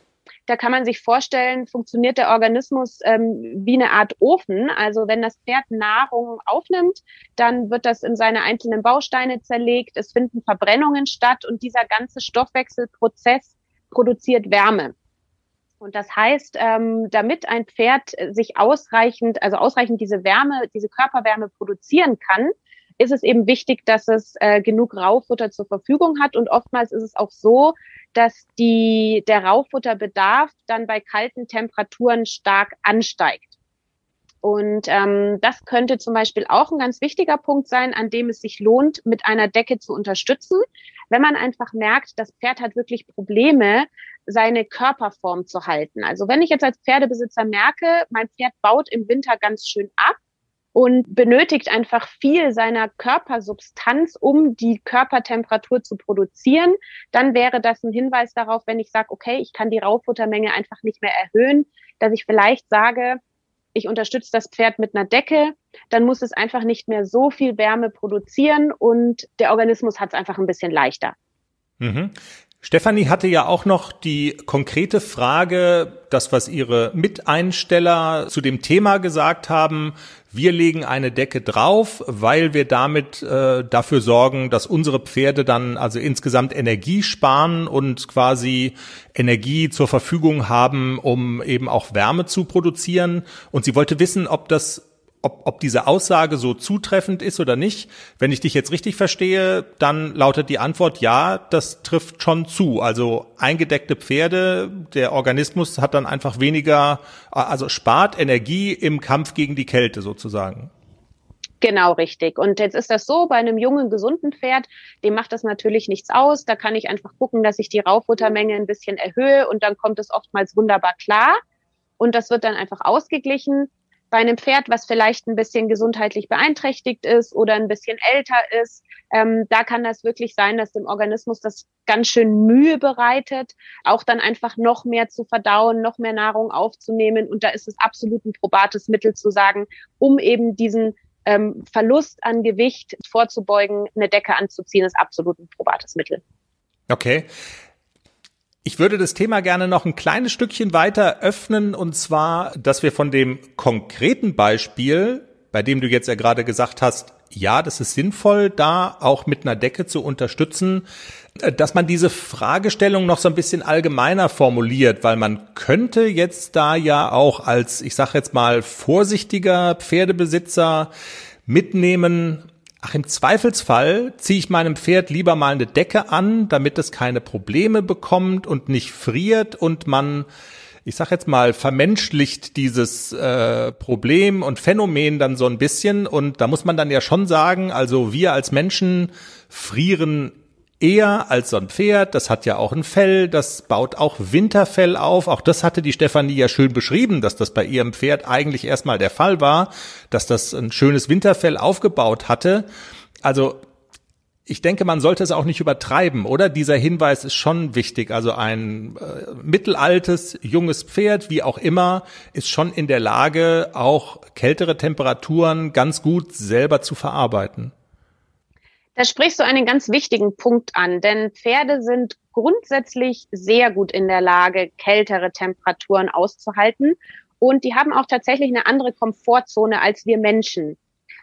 Da kann man sich vorstellen, funktioniert der Organismus ähm, wie eine Art Ofen. Also wenn das Pferd Nahrung aufnimmt, dann wird das in seine einzelnen Bausteine zerlegt. Es finden Verbrennungen statt und dieser ganze Stoffwechselprozess produziert Wärme. Und das heißt, ähm, damit ein Pferd sich ausreichend, also ausreichend diese Wärme, diese Körperwärme produzieren kann, ist es eben wichtig, dass es äh, genug Raufutter zur Verfügung hat. Und oftmals ist es auch so, dass die, der Rauffutterbedarf dann bei kalten Temperaturen stark ansteigt. Und ähm, das könnte zum Beispiel auch ein ganz wichtiger Punkt sein, an dem es sich lohnt, mit einer Decke zu unterstützen. Wenn man einfach merkt, das Pferd hat wirklich Probleme, seine Körperform zu halten. Also wenn ich jetzt als Pferdebesitzer merke, mein Pferd baut im Winter ganz schön ab und benötigt einfach viel seiner Körpersubstanz, um die Körpertemperatur zu produzieren, dann wäre das ein Hinweis darauf, wenn ich sage, okay, ich kann die Rauffuttermenge einfach nicht mehr erhöhen, dass ich vielleicht sage, ich unterstütze das Pferd mit einer Decke, dann muss es einfach nicht mehr so viel Wärme produzieren und der Organismus hat es einfach ein bisschen leichter. Mhm. Stefanie hatte ja auch noch die konkrete Frage, das, was ihre Miteinsteller zu dem Thema gesagt haben. Wir legen eine Decke drauf, weil wir damit äh, dafür sorgen, dass unsere Pferde dann also insgesamt Energie sparen und quasi Energie zur Verfügung haben, um eben auch Wärme zu produzieren. Und sie wollte wissen, ob das ob, ob diese Aussage so zutreffend ist oder nicht. Wenn ich dich jetzt richtig verstehe, dann lautet die Antwort ja, das trifft schon zu. Also eingedeckte Pferde, der Organismus hat dann einfach weniger, also spart Energie im Kampf gegen die Kälte sozusagen. Genau, richtig. Und jetzt ist das so, bei einem jungen, gesunden Pferd, dem macht das natürlich nichts aus. Da kann ich einfach gucken, dass ich die Rauffuttermenge ein bisschen erhöhe und dann kommt es oftmals wunderbar klar. Und das wird dann einfach ausgeglichen bei einem Pferd, was vielleicht ein bisschen gesundheitlich beeinträchtigt ist oder ein bisschen älter ist, ähm, da kann das wirklich sein, dass dem Organismus das ganz schön Mühe bereitet, auch dann einfach noch mehr zu verdauen, noch mehr Nahrung aufzunehmen. Und da ist es absolut ein probates Mittel zu sagen, um eben diesen ähm, Verlust an Gewicht vorzubeugen, eine Decke anzuziehen, ist absolut ein probates Mittel. Okay. Ich würde das Thema gerne noch ein kleines Stückchen weiter öffnen und zwar, dass wir von dem konkreten Beispiel, bei dem du jetzt ja gerade gesagt hast, ja, das ist sinnvoll, da auch mit einer Decke zu unterstützen, dass man diese Fragestellung noch so ein bisschen allgemeiner formuliert, weil man könnte jetzt da ja auch als, ich sage jetzt mal, vorsichtiger Pferdebesitzer mitnehmen, Ach, im Zweifelsfall ziehe ich meinem Pferd lieber mal eine Decke an, damit es keine Probleme bekommt und nicht friert und man, ich sag jetzt mal, vermenschlicht dieses äh, Problem und Phänomen dann so ein bisschen. Und da muss man dann ja schon sagen, also wir als Menschen frieren eher als so ein Pferd. Das hat ja auch ein Fell, das baut auch Winterfell auf. Auch das hatte die Stefanie ja schön beschrieben, dass das bei ihrem Pferd eigentlich erstmal der Fall war, dass das ein schönes Winterfell aufgebaut hatte. Also ich denke, man sollte es auch nicht übertreiben, oder? Dieser Hinweis ist schon wichtig. Also ein äh, mittelaltes, junges Pferd, wie auch immer, ist schon in der Lage, auch kältere Temperaturen ganz gut selber zu verarbeiten. Da sprichst du einen ganz wichtigen Punkt an, denn Pferde sind grundsätzlich sehr gut in der Lage, kältere Temperaturen auszuhalten. Und die haben auch tatsächlich eine andere Komfortzone als wir Menschen.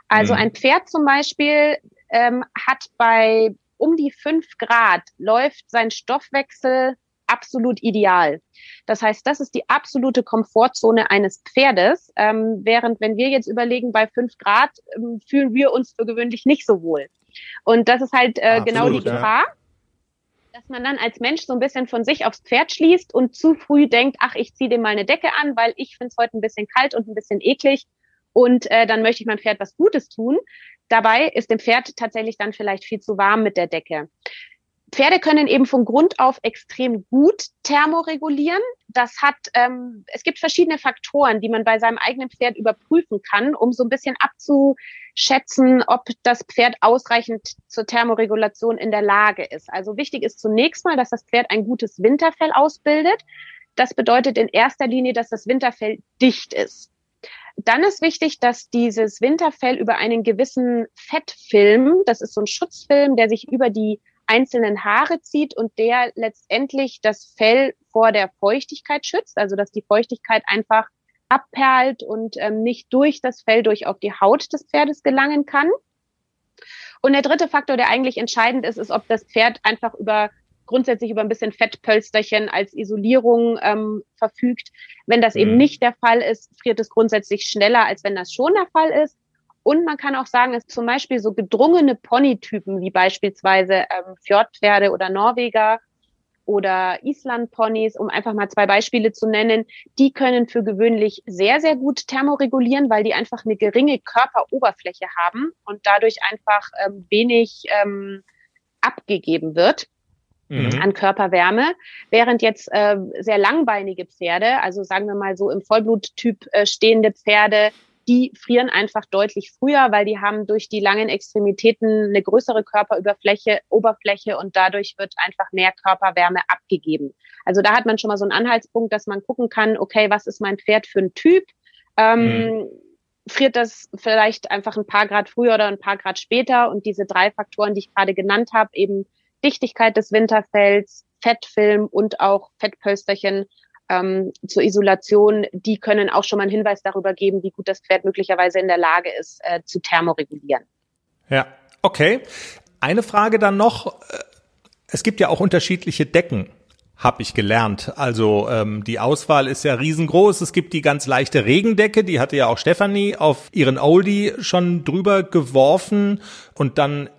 Also mhm. ein Pferd zum Beispiel ähm, hat bei um die fünf Grad läuft sein Stoffwechsel absolut ideal. Das heißt, das ist die absolute Komfortzone eines Pferdes, ähm, während wenn wir jetzt überlegen, bei fünf Grad ähm, fühlen wir uns für gewöhnlich nicht so wohl. Und das ist halt äh, genau die Gefahr. Ja. Dass man dann als Mensch so ein bisschen von sich aufs Pferd schließt und zu früh denkt, ach, ich ziehe dem mal eine Decke an, weil ich finde es heute ein bisschen kalt und ein bisschen eklig und äh, dann möchte ich meinem Pferd was Gutes tun. Dabei ist dem Pferd tatsächlich dann vielleicht viel zu warm mit der Decke. Pferde können eben von Grund auf extrem gut thermoregulieren. Das hat, ähm, es gibt verschiedene Faktoren, die man bei seinem eigenen Pferd überprüfen kann, um so ein bisschen abzuschätzen, ob das Pferd ausreichend zur Thermoregulation in der Lage ist. Also wichtig ist zunächst mal, dass das Pferd ein gutes Winterfell ausbildet. Das bedeutet in erster Linie, dass das Winterfell dicht ist. Dann ist wichtig, dass dieses Winterfell über einen gewissen Fettfilm, das ist so ein Schutzfilm, der sich über die einzelnen Haare zieht und der letztendlich das Fell vor der Feuchtigkeit schützt, also dass die Feuchtigkeit einfach abperlt und ähm, nicht durch das Fell durch auf die Haut des Pferdes gelangen kann. Und der dritte Faktor, der eigentlich entscheidend ist, ist, ob das Pferd einfach über grundsätzlich über ein bisschen Fettpölsterchen als Isolierung ähm, verfügt. Wenn das mhm. eben nicht der Fall ist, friert es grundsätzlich schneller, als wenn das schon der Fall ist. Und man kann auch sagen, dass zum Beispiel so gedrungene Ponytypen wie beispielsweise ähm, Fjordpferde oder Norweger oder Islandponys, um einfach mal zwei Beispiele zu nennen, die können für gewöhnlich sehr, sehr gut thermoregulieren, weil die einfach eine geringe Körperoberfläche haben und dadurch einfach ähm, wenig ähm, abgegeben wird mhm. an Körperwärme, während jetzt äh, sehr langbeinige Pferde, also sagen wir mal so im Vollbluttyp äh, stehende Pferde, die frieren einfach deutlich früher, weil die haben durch die langen Extremitäten eine größere Körperüberfläche, Oberfläche und dadurch wird einfach mehr Körperwärme abgegeben. Also da hat man schon mal so einen Anhaltspunkt, dass man gucken kann, okay, was ist mein Pferd für ein Typ? Ähm, mhm. Friert das vielleicht einfach ein paar Grad früher oder ein paar Grad später? Und diese drei Faktoren, die ich gerade genannt habe, eben Dichtigkeit des Winterfells, Fettfilm und auch Fettpölsterchen ähm, zur Isolation, die können auch schon mal einen Hinweis darüber geben, wie gut das Pferd möglicherweise in der Lage ist, äh, zu thermoregulieren. Ja, okay. Eine Frage dann noch. Es gibt ja auch unterschiedliche Decken habe ich gelernt. Also ähm, die Auswahl ist ja riesengroß. Es gibt die ganz leichte Regendecke, die hatte ja auch Stefanie auf ihren Oldie schon drüber geworfen und dann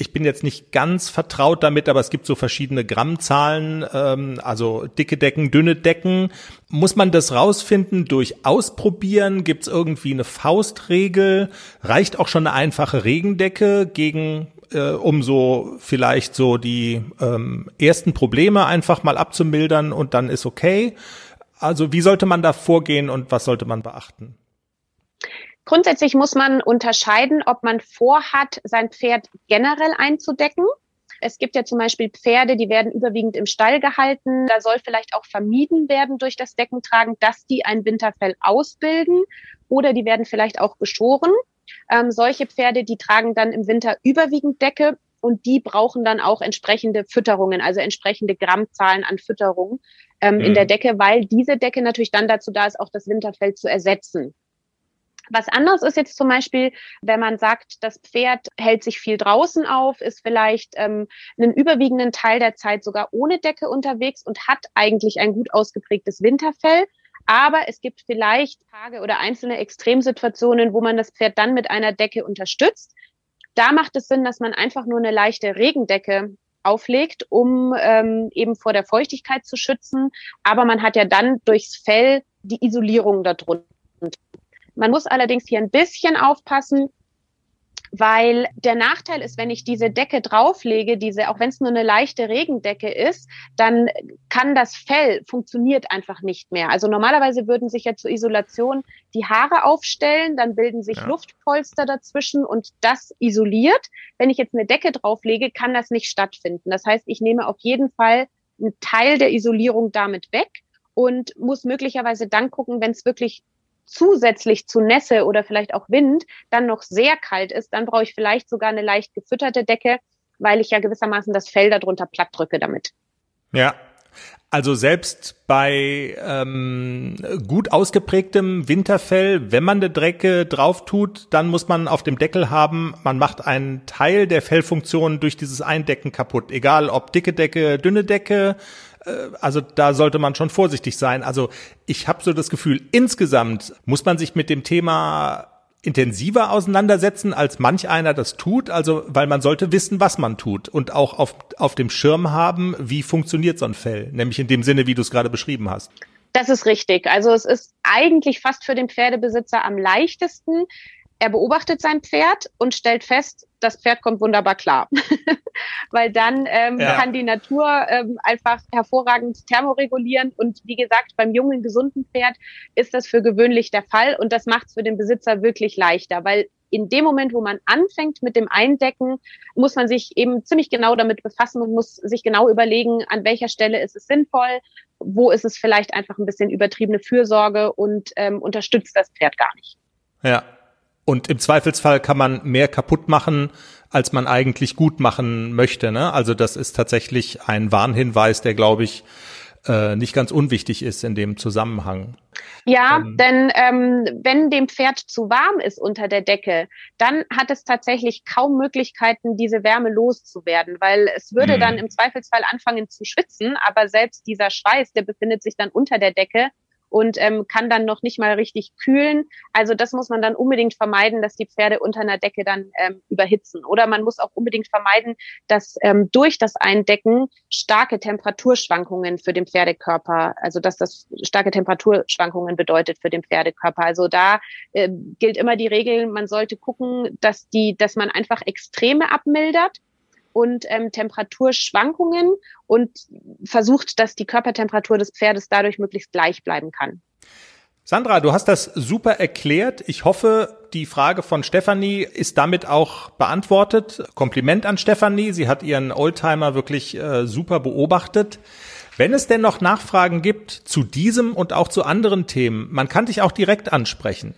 ich bin jetzt nicht ganz vertraut damit, aber es gibt so verschiedene Grammzahlen, ähm, also dicke Decken, dünne Decken. Muss man das rausfinden durch Ausprobieren? Gibt es irgendwie eine Faustregel? Reicht auch schon eine einfache Regendecke gegen äh, um so vielleicht so die ähm, ersten Probleme einfach mal abzumildern und dann ist okay. Also wie sollte man da vorgehen und was sollte man beachten? Grundsätzlich muss man unterscheiden, ob man vorhat, sein Pferd generell einzudecken. Es gibt ja zum Beispiel Pferde, die werden überwiegend im Stall gehalten. Da soll vielleicht auch vermieden werden durch das Deckentragen, dass die ein Winterfell ausbilden oder die werden vielleicht auch geschoren. Ähm, solche Pferde, die tragen dann im Winter überwiegend Decke und die brauchen dann auch entsprechende Fütterungen, also entsprechende Grammzahlen an Fütterung ähm, mhm. in der Decke, weil diese Decke natürlich dann dazu da ist, auch das Winterfell zu ersetzen. Was anderes ist jetzt zum Beispiel, wenn man sagt, das Pferd hält sich viel draußen auf, ist vielleicht ähm, einen überwiegenden Teil der Zeit sogar ohne Decke unterwegs und hat eigentlich ein gut ausgeprägtes Winterfell, aber es gibt vielleicht Tage oder einzelne Extremsituationen, wo man das Pferd dann mit einer Decke unterstützt. Da macht es Sinn, dass man einfach nur eine leichte Regendecke auflegt, um ähm, eben vor der Feuchtigkeit zu schützen. Aber man hat ja dann durchs Fell die Isolierung darunter. Man muss allerdings hier ein bisschen aufpassen, weil der Nachteil ist, wenn ich diese Decke drauflege, diese, auch wenn es nur eine leichte Regendecke ist, dann kann das Fell funktioniert einfach nicht mehr. Also normalerweise würden sich ja zur Isolation die Haare aufstellen, dann bilden sich ja. Luftpolster dazwischen und das isoliert. Wenn ich jetzt eine Decke drauflege, kann das nicht stattfinden. Das heißt, ich nehme auf jeden Fall einen Teil der Isolierung damit weg und muss möglicherweise dann gucken, wenn es wirklich zusätzlich zu Nässe oder vielleicht auch Wind dann noch sehr kalt ist, dann brauche ich vielleicht sogar eine leicht gefütterte Decke, weil ich ja gewissermaßen das Fell darunter platt drücke damit. Ja, also selbst bei ähm, gut ausgeprägtem Winterfell, wenn man eine Drecke drauf tut, dann muss man auf dem Deckel haben, man macht einen Teil der Fellfunktion durch dieses Eindecken kaputt. Egal ob dicke Decke, dünne Decke, also da sollte man schon vorsichtig sein. Also ich habe so das Gefühl, insgesamt muss man sich mit dem Thema intensiver auseinandersetzen, als manch einer das tut, also weil man sollte wissen, was man tut und auch auf, auf dem Schirm haben, wie funktioniert so ein Fell, nämlich in dem Sinne, wie du es gerade beschrieben hast. Das ist richtig. Also es ist eigentlich fast für den Pferdebesitzer am leichtesten, er beobachtet sein Pferd und stellt fest, das Pferd kommt wunderbar klar. Weil dann ähm, ja. kann die Natur ähm, einfach hervorragend thermoregulieren. Und wie gesagt, beim jungen, gesunden Pferd ist das für gewöhnlich der Fall. Und das macht es für den Besitzer wirklich leichter, weil in dem Moment, wo man anfängt mit dem Eindecken, muss man sich eben ziemlich genau damit befassen und muss sich genau überlegen, an welcher Stelle ist es sinnvoll, wo ist es vielleicht einfach ein bisschen übertriebene Fürsorge und ähm, unterstützt das Pferd gar nicht. Ja, und im Zweifelsfall kann man mehr kaputt machen, als man eigentlich gut machen möchte. Ne? Also das ist tatsächlich ein Warnhinweis, der, glaube ich, äh, nicht ganz unwichtig ist in dem Zusammenhang. Ja, ähm, denn ähm, wenn dem Pferd zu warm ist unter der Decke, dann hat es tatsächlich kaum Möglichkeiten, diese Wärme loszuwerden, weil es würde dann hm. im Zweifelsfall anfangen zu schwitzen, aber selbst dieser Schweiß, der befindet sich dann unter der Decke und ähm, kann dann noch nicht mal richtig kühlen. Also das muss man dann unbedingt vermeiden, dass die Pferde unter einer Decke dann ähm, überhitzen. Oder man muss auch unbedingt vermeiden, dass ähm, durch das Eindecken starke Temperaturschwankungen für den Pferdekörper, also dass das starke Temperaturschwankungen bedeutet für den Pferdekörper. Also da äh, gilt immer die Regel, man sollte gucken, dass die, dass man einfach Extreme abmildert und ähm, Temperaturschwankungen und versucht, dass die Körpertemperatur des Pferdes dadurch möglichst gleich bleiben kann. Sandra, du hast das super erklärt. Ich hoffe, die Frage von Stefanie ist damit auch beantwortet. Kompliment an Stefanie. Sie hat ihren Oldtimer wirklich äh, super beobachtet. Wenn es denn noch Nachfragen gibt zu diesem und auch zu anderen Themen, man kann dich auch direkt ansprechen.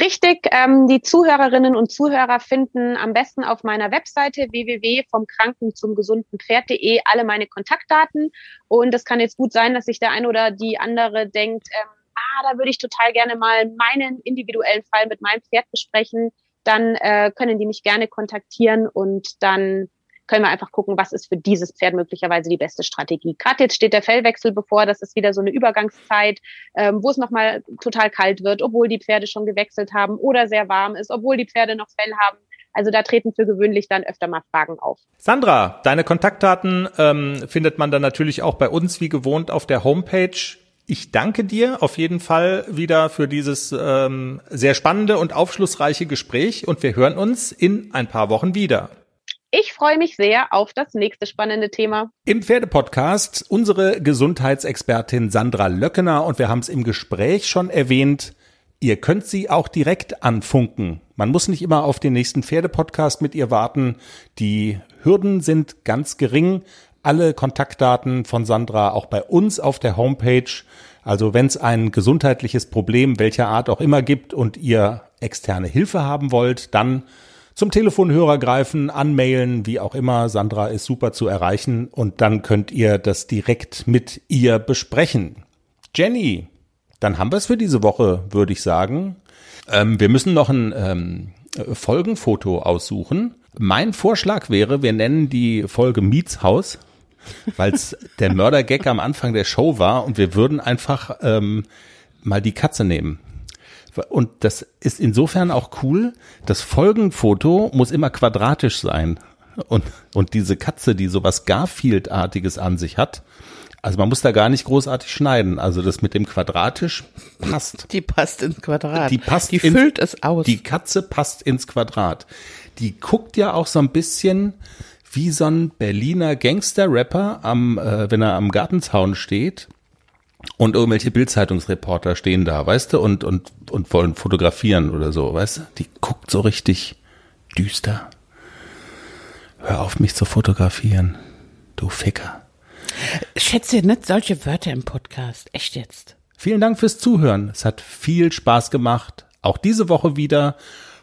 Richtig, ähm, die Zuhörerinnen und Zuhörer finden am besten auf meiner Webseite www.vomkranken zum gesunden Pferd.de alle meine Kontaktdaten. Und es kann jetzt gut sein, dass sich der ein oder die andere denkt, ähm, ah, da würde ich total gerne mal meinen individuellen Fall mit meinem Pferd besprechen. Dann äh, können die mich gerne kontaktieren und dann können wir einfach gucken, was ist für dieses Pferd möglicherweise die beste Strategie. Gerade jetzt steht der Fellwechsel bevor, das ist wieder so eine Übergangszeit, ähm, wo es nochmal total kalt wird, obwohl die Pferde schon gewechselt haben oder sehr warm ist, obwohl die Pferde noch Fell haben. Also da treten für gewöhnlich dann öfter mal Fragen auf. Sandra, deine Kontaktdaten ähm, findet man dann natürlich auch bei uns wie gewohnt auf der Homepage. Ich danke dir auf jeden Fall wieder für dieses ähm, sehr spannende und aufschlussreiche Gespräch und wir hören uns in ein paar Wochen wieder. Ich freue mich sehr auf das nächste spannende Thema. Im Pferdepodcast unsere Gesundheitsexpertin Sandra Löckener und wir haben es im Gespräch schon erwähnt. Ihr könnt sie auch direkt anfunken. Man muss nicht immer auf den nächsten Pferdepodcast mit ihr warten. Die Hürden sind ganz gering. Alle Kontaktdaten von Sandra auch bei uns auf der Homepage. Also wenn es ein gesundheitliches Problem welcher Art auch immer gibt und ihr externe Hilfe haben wollt, dann zum Telefonhörer greifen, anmailen, wie auch immer. Sandra ist super zu erreichen und dann könnt ihr das direkt mit ihr besprechen. Jenny, dann haben wir es für diese Woche, würde ich sagen. Ähm, wir müssen noch ein ähm, Folgenfoto aussuchen. Mein Vorschlag wäre, wir nennen die Folge Mietshaus, weil es der Mördergag am Anfang der Show war und wir würden einfach ähm, mal die Katze nehmen. Und das ist insofern auch cool. Das Folgenfoto muss immer quadratisch sein. Und, und diese Katze, die sowas Garfield-artiges an sich hat, also man muss da gar nicht großartig schneiden. Also das mit dem quadratisch passt. Die passt ins Quadrat. Die passt. Die in, füllt es aus. Die Katze passt ins Quadrat. Die guckt ja auch so ein bisschen wie so ein Berliner Gangster-Rapper am, äh, wenn er am Gartenzaun steht und irgendwelche Bildzeitungsreporter stehen da, weißt du, und, und, und wollen fotografieren oder so, weißt du? Die guckt so richtig düster. Hör auf, mich zu fotografieren, du Ficker. Schätze nicht solche Wörter im Podcast. Echt jetzt. Vielen Dank fürs Zuhören. Es hat viel Spaß gemacht. Auch diese Woche wieder.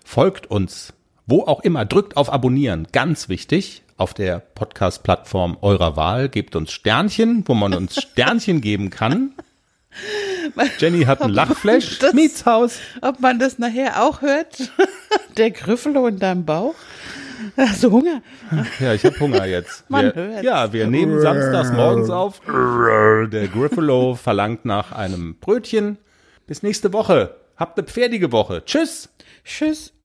Folgt uns. Wo auch immer. Drückt auf Abonnieren. Ganz wichtig auf der Podcast-Plattform eurer Wahl. Gebt uns Sternchen, wo man uns Sternchen geben kann. Jenny hat ein Lachflash. Das- Mietshaus. Ob man das nachher auch hört? Der Griffelo in deinem Bauch? Hast du Hunger? Ja, ich habe Hunger jetzt. Man wir, hört's. Ja, wir nehmen samstags morgens auf. Der Griffalo verlangt nach einem Brötchen. Bis nächste Woche. Habt eine pferdige Woche. Tschüss. Tschüss.